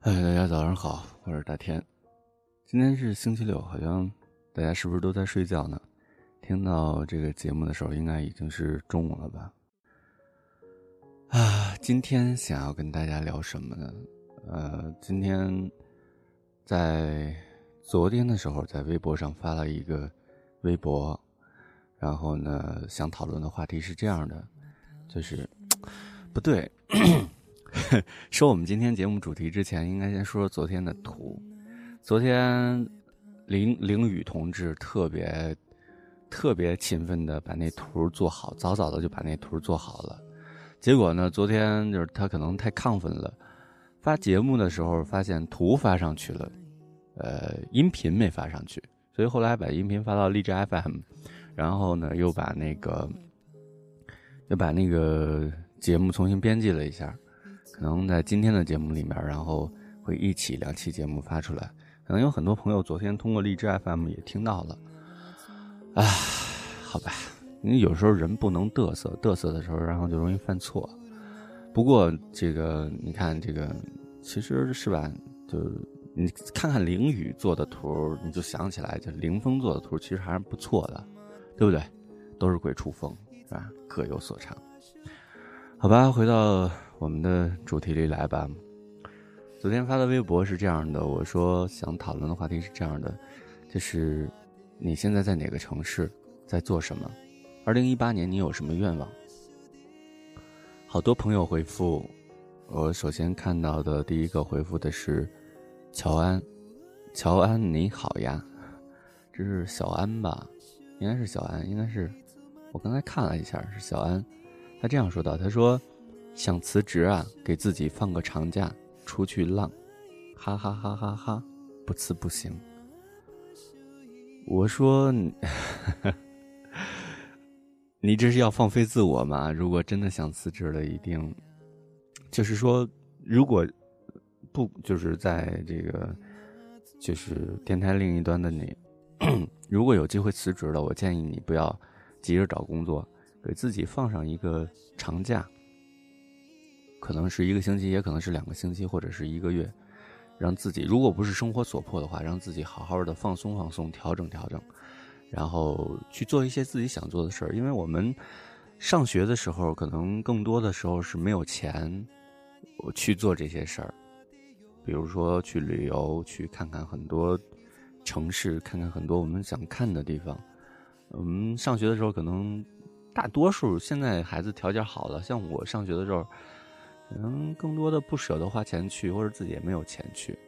嗨，大家早上好，我是大天。今天是星期六，好像大家是不是都在睡觉呢？听到这个节目的时候，应该已经是中午了吧？啊，今天想要跟大家聊什么呢？呃，今天在昨天的时候，在微博上发了一个微博，然后呢，想讨论的话题是这样的，就是不对。说我们今天节目主题之前，应该先说说昨天的图。昨天林凌雨同志特别特别勤奋的把那图做好，早早的就把那图做好了。结果呢，昨天就是他可能太亢奋了，发节目的时候发现图发上去了，呃，音频没发上去，所以后来把音频发到荔枝 FM，然后呢又把那个又把那个节目重新编辑了一下。可能在今天的节目里面，然后会一起两期节目发出来。可能有很多朋友昨天通过荔枝 FM 也听到了。唉，好吧，因为有时候人不能嘚瑟，嘚瑟的时候，然后就容易犯错。不过这个你看，这个其实是吧？就你看看凌雨做的图，你就想起来，就凌峰做的图，其实还是不错的，对不对？都是鬼畜风，是吧？各有所长。好吧，回到。我们的主题里来吧。昨天发的微博是这样的，我说想讨论的话题是这样的，就是你现在在哪个城市，在做什么？二零一八年你有什么愿望？好多朋友回复，我首先看到的第一个回复的是乔安，乔安你好呀，这是小安吧？应该是小安，应该是我刚才看了一下是小安，他这样说道，他说。想辞职啊，给自己放个长假，出去浪，哈哈哈哈哈，不辞不行。我说，你这是要放飞自我吗？如果真的想辞职了，一定，就是说，如果不就是在这个，就是电台另一端的你，如果有机会辞职了，我建议你不要急着找工作，给自己放上一个长假。可能是一个星期，也可能是两个星期，或者是一个月，让自己如果不是生活所迫的话，让自己好好的放松放松，调整调整，然后去做一些自己想做的事儿。因为我们上学的时候，可能更多的时候是没有钱去做这些事儿，比如说去旅游，去看看很多城市，看看很多我们想看的地方。我们上学的时候，可能大多数现在孩子条件好了，像我上学的时候。可能更多的不舍得花钱去，或者自己也没有钱去。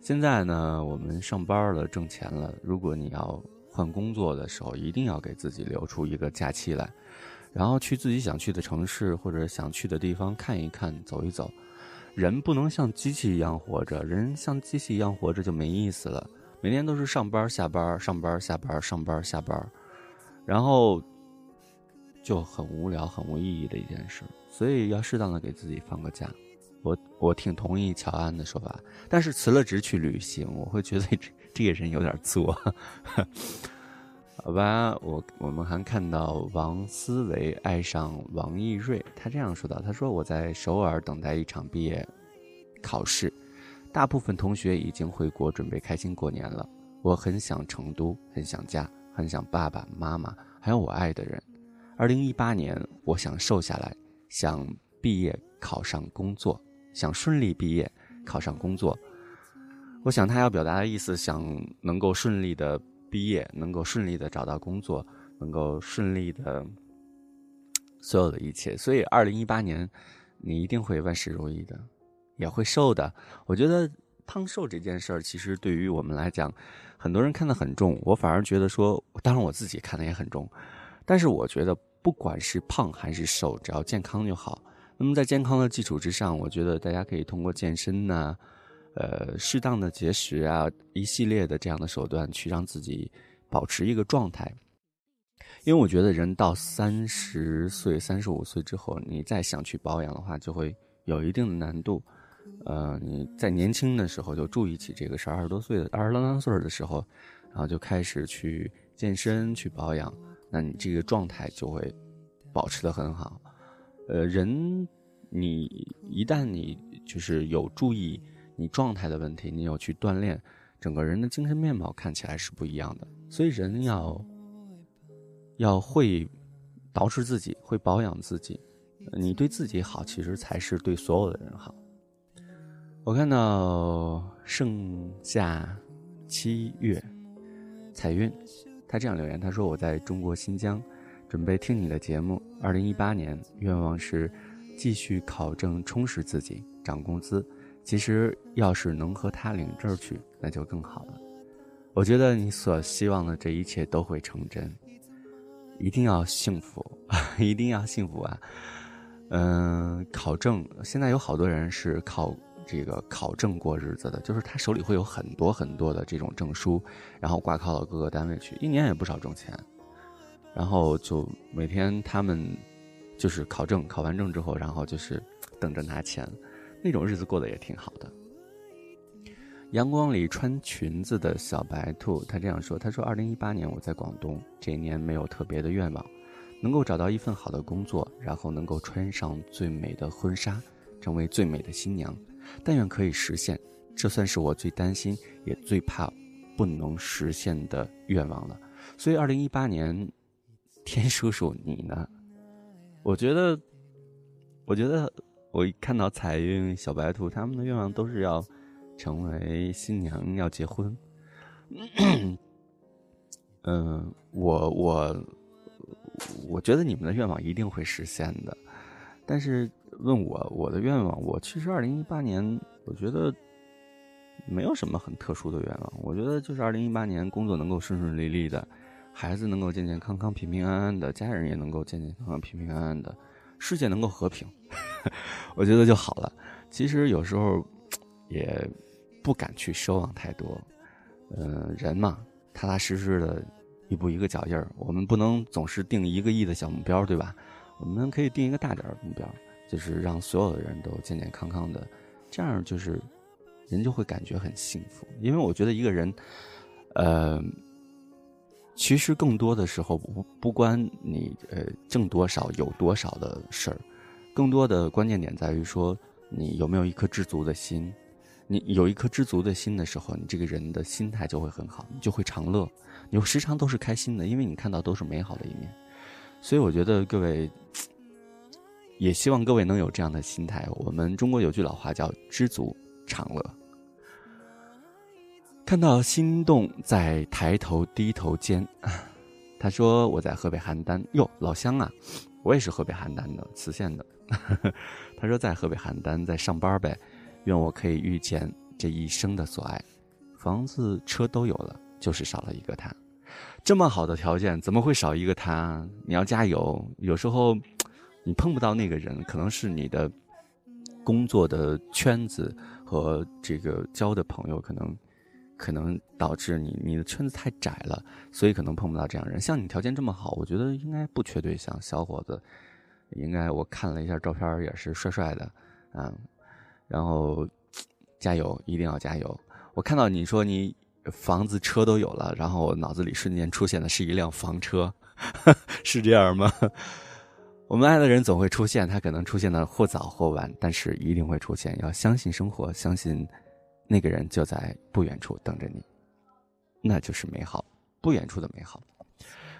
现在呢，我们上班了，挣钱了。如果你要换工作的时候，一定要给自己留出一个假期来，然后去自己想去的城市或者想去的地方看一看、走一走。人不能像机器一样活着，人像机器一样活着就没意思了。每天都是上班、下班、上班、下班、上班、下班，然后就很无聊、很无意义的一件事。所以要适当的给自己放个假，我我挺同意乔安的说法，但是辞了职去旅行，我会觉得这这个人有点作，好吧？我我们还看到王思维爱上王艺瑞，他这样说道：“他说我在首尔等待一场毕业考试，大部分同学已经回国准备开心过年了，我很想成都，很想家，很想爸爸妈妈，还有我爱的人。二零一八年，我想瘦下来。”想毕业考上工作，想顺利毕业考上工作。我想他要表达的意思，想能够顺利的毕业，能够顺利的找到工作，能够顺利的所有的一切。所以，二零一八年你一定会万事如意的，也会瘦的。我觉得胖瘦这件事儿，其实对于我们来讲，很多人看得很重，我反而觉得说，当然我自己看的也很重，但是我觉得。不管是胖还是瘦，只要健康就好。那么在健康的基础之上，我觉得大家可以通过健身呐，呃，适当的节食啊，一系列的这样的手段，去让自己保持一个状态。因为我觉得人到三十岁、三十五岁之后，你再想去保养的话，就会有一定的难度。呃，你在年轻的时候就注意起这个事儿，二十多岁的、二十啷当岁的时候，然后就开始去健身、去保养。那你这个状态就会保持的很好，呃，人你一旦你就是有注意你状态的问题，你有去锻炼，整个人的精神面貌看起来是不一样的。所以人要要会捯饬自己，会保养自己。你对自己好，其实才是对所有的人好。我看到盛夏七月彩云，他这样留言，他说：“我在中国新疆，准备听你的节目。二零一八年愿望是继续考证，充实自己，涨工资。其实要是能和他领证去，那就更好了。我觉得你所希望的这一切都会成真，一定要幸福，一定要幸福啊！嗯，考证现在有好多人是考。”这个考证过日子的，就是他手里会有很多很多的这种证书，然后挂靠到各个单位去，一年也不少挣钱，然后就每天他们就是考证，考完证之后，然后就是等着拿钱，那种日子过得也挺好的。阳光里穿裙子的小白兔，他这样说：“他说，二零一八年我在广东，这一年没有特别的愿望，能够找到一份好的工作，然后能够穿上最美的婚纱，成为最美的新娘。”但愿可以实现，这算是我最担心也最怕不能实现的愿望了。所以，二零一八年，天叔叔你呢？我觉得，我觉得我一看到彩云、小白兔他们的愿望都是要成为新娘，要结婚。嗯，我我我觉得你们的愿望一定会实现的，但是。问我我的愿望，我其实二零一八年，我觉得没有什么很特殊的愿望。我觉得就是二零一八年工作能够顺顺利利的，孩子能够健健康康、平平安安的，家人也能够健健康康、平平安安的，世界能够和平，我觉得就好了。其实有时候也不敢去奢望太多。嗯，人嘛，踏踏实实的，一步一个脚印儿。我们不能总是定一个亿的小目标，对吧？我们可以定一个大点儿的目标。就是让所有的人都健健康康的，这样就是人就会感觉很幸福。因为我觉得一个人，呃，其实更多的时候不不关你呃挣多少有多少的事儿，更多的关键点在于说你有没有一颗知足的心。你有一颗知足的心的时候，你这个人的心态就会很好，你就会长乐，你时常都是开心的，因为你看到都是美好的一面。所以我觉得各位。也希望各位能有这样的心态。我们中国有句老话叫“知足常乐”。看到心动在抬头低头间，他说：“我在河北邯郸，哟，老乡啊，我也是河北邯郸的磁县的。”他说：“在河北邯郸在上班呗，愿我可以遇见这一生的所爱，房子车都有了，就是少了一个他。这么好的条件，怎么会少一个他？你要加油。有时候。”你碰不到那个人，可能是你的工作的圈子和这个交的朋友，可能可能导致你你的圈子太窄了，所以可能碰不到这样人。像你条件这么好，我觉得应该不缺对象，小伙子应该我看了一下照片也是帅帅的，嗯，然后 加油，一定要加油！我看到你说你房子车都有了，然后脑子里瞬间出现的是一辆房车，是这样吗？我们爱的人总会出现，他可能出现的或早或晚，但是一定会出现。要相信生活，相信那个人就在不远处等着你，那就是美好，不远处的美好。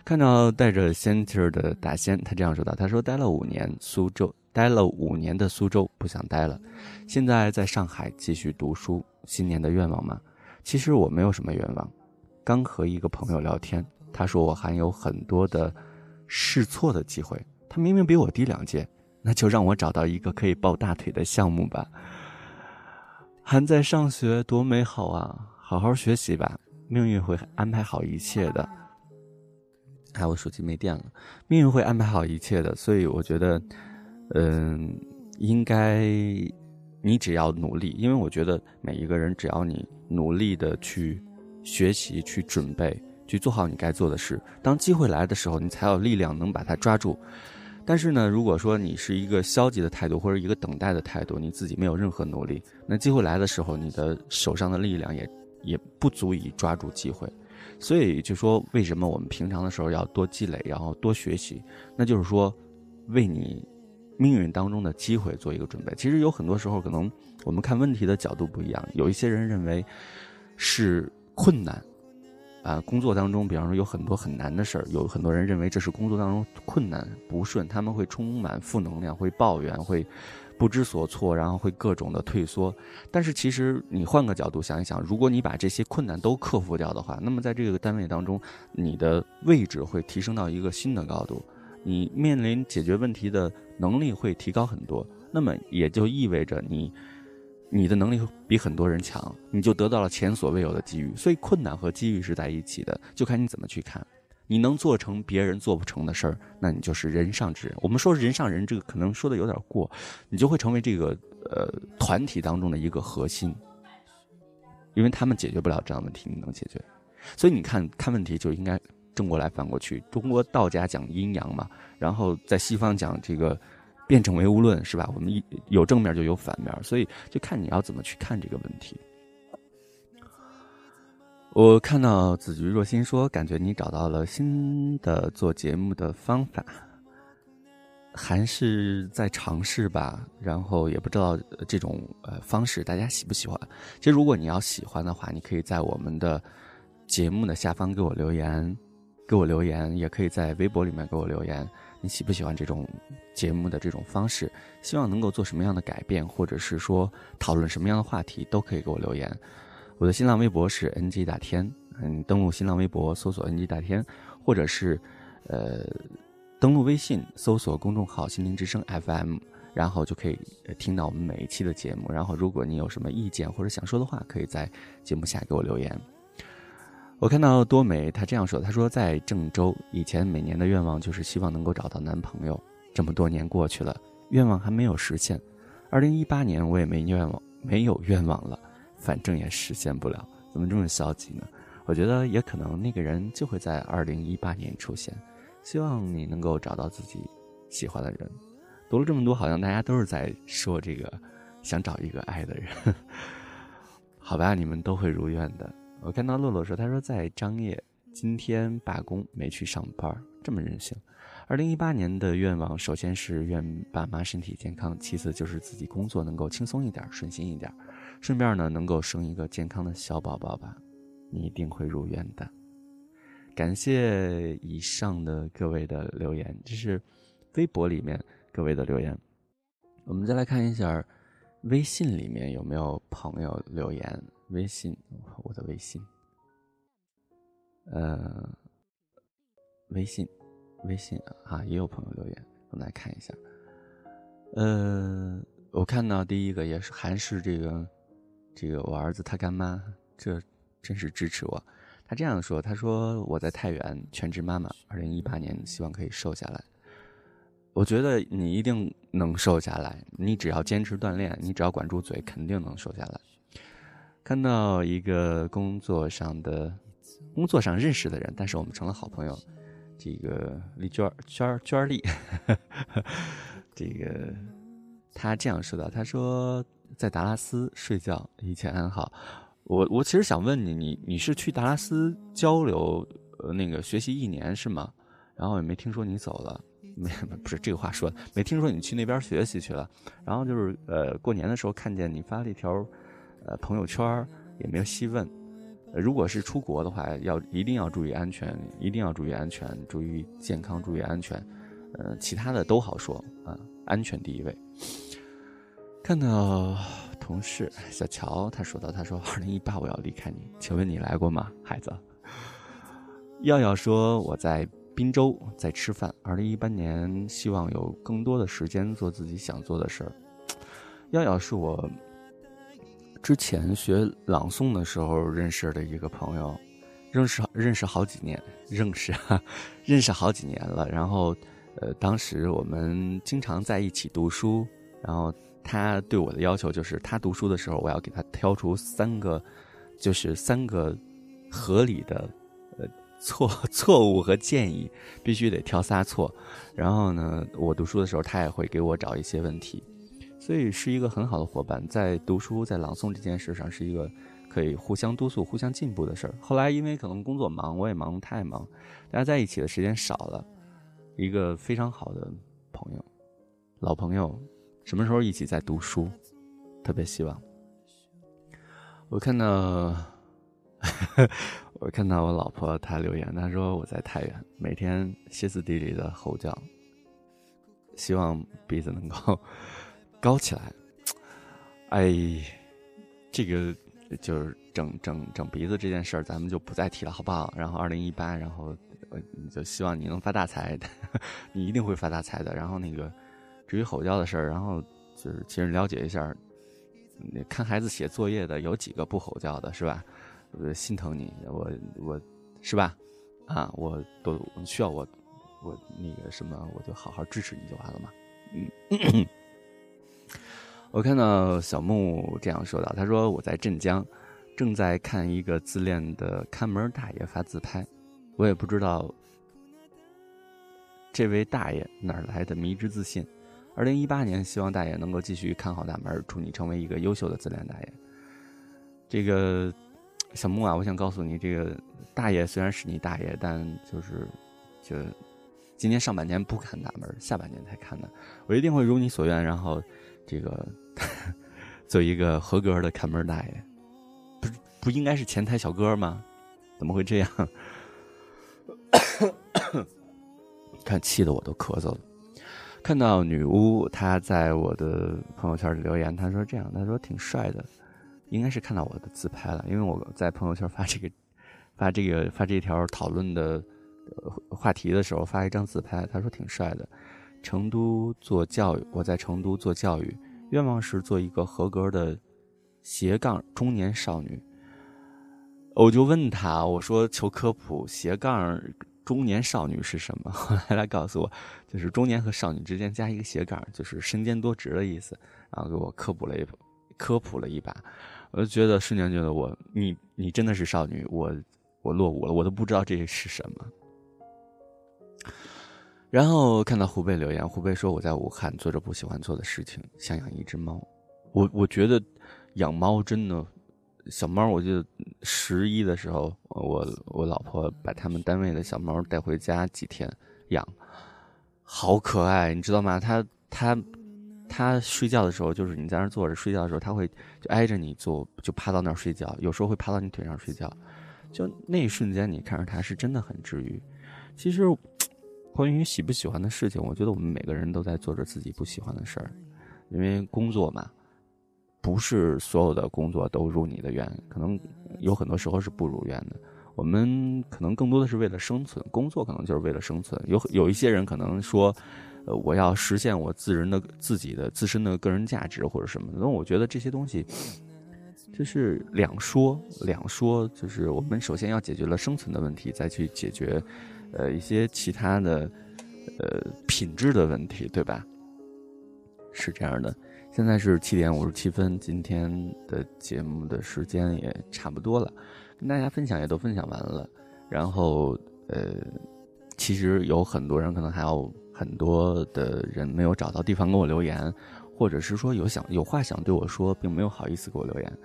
看到带着仙气儿的大仙，他这样说道：“他说待了五年苏州，待了五年的苏州不想待了，现在在上海继续读书。新年的愿望吗？其实我没有什么愿望。刚和一个朋友聊天，他说我还有很多的试错的机会。”他明明比我低两届，那就让我找到一个可以抱大腿的项目吧。还在上学，多美好啊！好好学习吧，命运会安排好一切的。哎，我手机没电了，命运会安排好一切的。所以我觉得，嗯，应该你只要努力，因为我觉得每一个人只要你努力的去学习、去准备、去做好你该做的事，当机会来的时候，你才有力量能把它抓住。但是呢，如果说你是一个消极的态度或者一个等待的态度，你自己没有任何努力，那机会来的时候，你的手上的力量也也不足以抓住机会。所以就说，为什么我们平常的时候要多积累，然后多学习？那就是说，为你命运当中的机会做一个准备。其实有很多时候，可能我们看问题的角度不一样。有一些人认为是困难，啊，工作当中，比方说有很多很难的事儿，有很多人认为这是工作当中困难不顺，他们会充满负能量，会抱怨，会不知所措，然后会各种的退缩。但是其实你换个角度想一想，如果你把这些困难都克服掉的话，那么在这个单位当中，你的位置会提升到一个新的高度。你面临解决问题的能力会提高很多，那么也就意味着你，你的能力比很多人强，你就得到了前所未有的机遇。所以困难和机遇是在一起的，就看你怎么去看。你能做成别人做不成的事儿，那你就是人上之人。我们说人上人，这个可能说的有点过，你就会成为这个呃团体当中的一个核心，因为他们解决不了这样的问题，你能解决。所以你看看问题就应该。正过来反过去，中国道家讲阴阳嘛，然后在西方讲这个辩证唯物论，是吧？我们一有正面就有反面，所以就看你要怎么去看这个问题。我看到子菊若心说，感觉你找到了新的做节目的方法，还是在尝试吧。然后也不知道这种呃方式大家喜不喜欢。其实如果你要喜欢的话，你可以在我们的节目的下方给我留言。给我留言，也可以在微博里面给我留言。你喜不喜欢这种节目的这种方式？希望能够做什么样的改变，或者是说讨论什么样的话题，都可以给我留言。我的新浪微博是 NG 大天，嗯，登录新浪微博搜索 NG 大天，或者是呃登录微信搜索公众号“心灵之声 FM”，然后就可以听到我们每一期的节目。然后，如果你有什么意见或者想说的话，可以在节目下给我留言。我看到多美，她这样说：“她说在郑州，以前每年的愿望就是希望能够找到男朋友。这么多年过去了，愿望还没有实现。二零一八年我也没愿望，没有愿望了，反正也实现不了。怎么这么消极呢？我觉得也可能那个人就会在二零一八年出现。希望你能够找到自己喜欢的人。读了这么多，好像大家都是在说这个，想找一个爱的人。好吧，你们都会如愿的。”我看到洛洛说，他说在张掖今天罢工没去上班，这么任性。二零一八年的愿望，首先是愿爸妈身体健康，其次就是自己工作能够轻松一点、顺心一点，顺便呢能够生一个健康的小宝宝吧。你一定会如愿的。感谢以上的各位的留言，这是微博里面各位的留言。我们再来看一下微信里面有没有朋友留言。微信，我的微信，呃，微信，微信啊，也有朋友留言，我们来看一下。呃，我看到第一个也是还是这个，这个我儿子他干妈，这真是支持我。他这样说，他说我在太原全职妈妈，二零一八年希望可以瘦下来。我觉得你一定能瘦下来，你只要坚持锻炼，你只要管住嘴，肯定能瘦下来。看到一个工作上的，工作上认识的人，但是我们成了好朋友。这个丽娟娟娟丽，这个他这样说的：“他说在达拉斯睡觉，一切安好。”我我其实想问你，你你是去达拉斯交流，呃，那个学习一年是吗？然后也没听说你走了，没 不是这个话说的，没听说你去那边学习去了。然后就是呃，过年的时候看见你发了一条。呃，朋友圈也没有细问。如果是出国的话，要一定要注意安全，一定要注意安全，注意健康，注意安全。呃，其他的都好说啊，安全第一位。看到同事小乔，他说到，他说二零一八我要离开你，请问你来过吗，孩子？耀耀说我在滨州在吃饭。二零一八年希望有更多的时间做自己想做的事儿。耀耀是我。之前学朗诵的时候认识的一个朋友，认识认识好几年，认识哈，认识好几年了。然后，呃，当时我们经常在一起读书。然后他对我的要求就是，他读书的时候，我要给他挑出三个，就是三个合理的呃错错误和建议，必须得挑仨错。然后呢，我读书的时候，他也会给我找一些问题。所以是一个很好的伙伴，在读书、在朗诵这件事上，是一个可以互相督促、互相进步的事儿。后来因为可能工作忙，我也忙太忙，大家在一起的时间少了，一个非常好的朋友。老朋友，什么时候一起在读书？特别希望。我看到，我看到我老婆她留言，她说我在太原，每天歇斯底里的吼叫，希望鼻子能够高起来。哎，这个就是整整整鼻子这件事儿，咱们就不再提了，好不好？然后二零一八，然后就希望你能发大财，你一定会发大财的。然后那个至于吼叫的事儿，然后就是其实了解一下，看孩子写作业的有几个不吼叫的，是吧？我心疼你，我我是吧？啊，我都需要我我那个什么，我就好好支持你就完了嘛。嗯。我看到小木这样说道：“他说我在镇江，正在看一个自恋的看门大爷发自拍，我也不知道这位大爷哪来的迷之自信。二零一八年，希望大爷能够继续看好大门，祝你成为一个优秀的自恋大爷。这个小木啊，我想告诉你，这个大爷虽然是你大爷，但就是就今年上半年不看大门，下半年才看的，我一定会如你所愿，然后这个。”做一个合格的看门大爷，不不应该是前台小哥吗？怎么会这样？看气得我都咳嗽了。看到女巫，她在我的朋友圈里留言，她说这样，她说挺帅的，应该是看到我的自拍了，因为我在朋友圈发这个 发这个发这条讨论的话题的时候发一张自拍，她说挺帅的。成都做教育，我在成都做教育。愿望是做一个合格的斜杠中年少女。我就问他，我说求科普，斜杠中年少女是什么？后来他告诉我，就是中年和少女之间加一个斜杠，就是身兼多职的意思。然后给我科普了一科普了一把，我就觉得瞬间觉得我你你真的是少女，我我落伍了，我都不知道这是什么。然后看到湖北留言，湖北说我在武汉做着不喜欢做的事情，想养一只猫。我我觉得养猫真的，小猫，我记得十一的时候，我我老婆把他们单位的小猫带回家几天养，好可爱，你知道吗？它它它睡觉的时候，就是你在那坐着睡觉的时候，它会就挨着你坐，就趴到那儿睡觉，有时候会趴到你腿上睡觉，就那一瞬间，你看着它是真的很治愈。其实。关于喜不喜欢的事情，我觉得我们每个人都在做着自己不喜欢的事儿，因为工作嘛，不是所有的工作都如你的愿，可能有很多时候是不如愿的。我们可能更多的是为了生存，工作可能就是为了生存。有有一些人可能说，呃，我要实现我自人的自己的自身的个人价值或者什么的。那我觉得这些东西就是两说两说，就是我们首先要解决了生存的问题，再去解决。呃，一些其他的，呃，品质的问题，对吧？是这样的。现在是七点五十七分，今天的节目的时间也差不多了，跟大家分享也都分享完了。然后，呃，其实有很多人可能还有很多的人没有找到地方给我留言，或者是说有想有话想对我说，并没有好意思给我留言。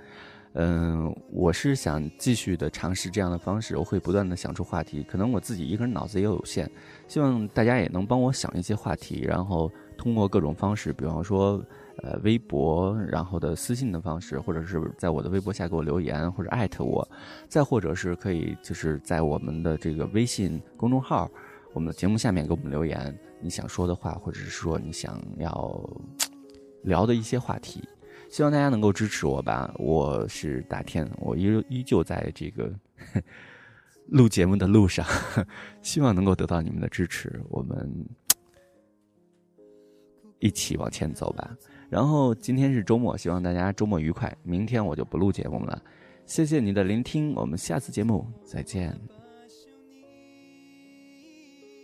嗯，我是想继续的尝试这样的方式，我会不断的想出话题。可能我自己一个人脑子也有限，希望大家也能帮我想一些话题，然后通过各种方式，比方说，呃，微博，然后的私信的方式，或者是在我的微博下给我留言，或者艾特我，再或者是可以就是在我们的这个微信公众号，我们的节目下面给我们留言，你想说的话，或者是说你想要聊的一些话题。希望大家能够支持我吧，我是大天，我依依旧在这个 录节目的路上，希望能够得到你们的支持，我们一起往前走吧。然后今天是周末，希望大家周末愉快。明天我就不录节目了，谢谢你的聆听，我们下次节目再见。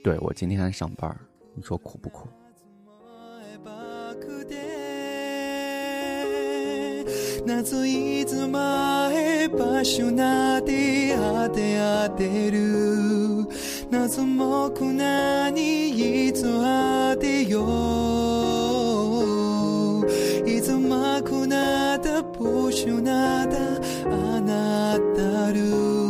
对我今天还上班，你说苦不苦？夏いつ前場所なで当て当てる？夏もくなにいつ当てよ？ういつまくなだ場所なだあなたる？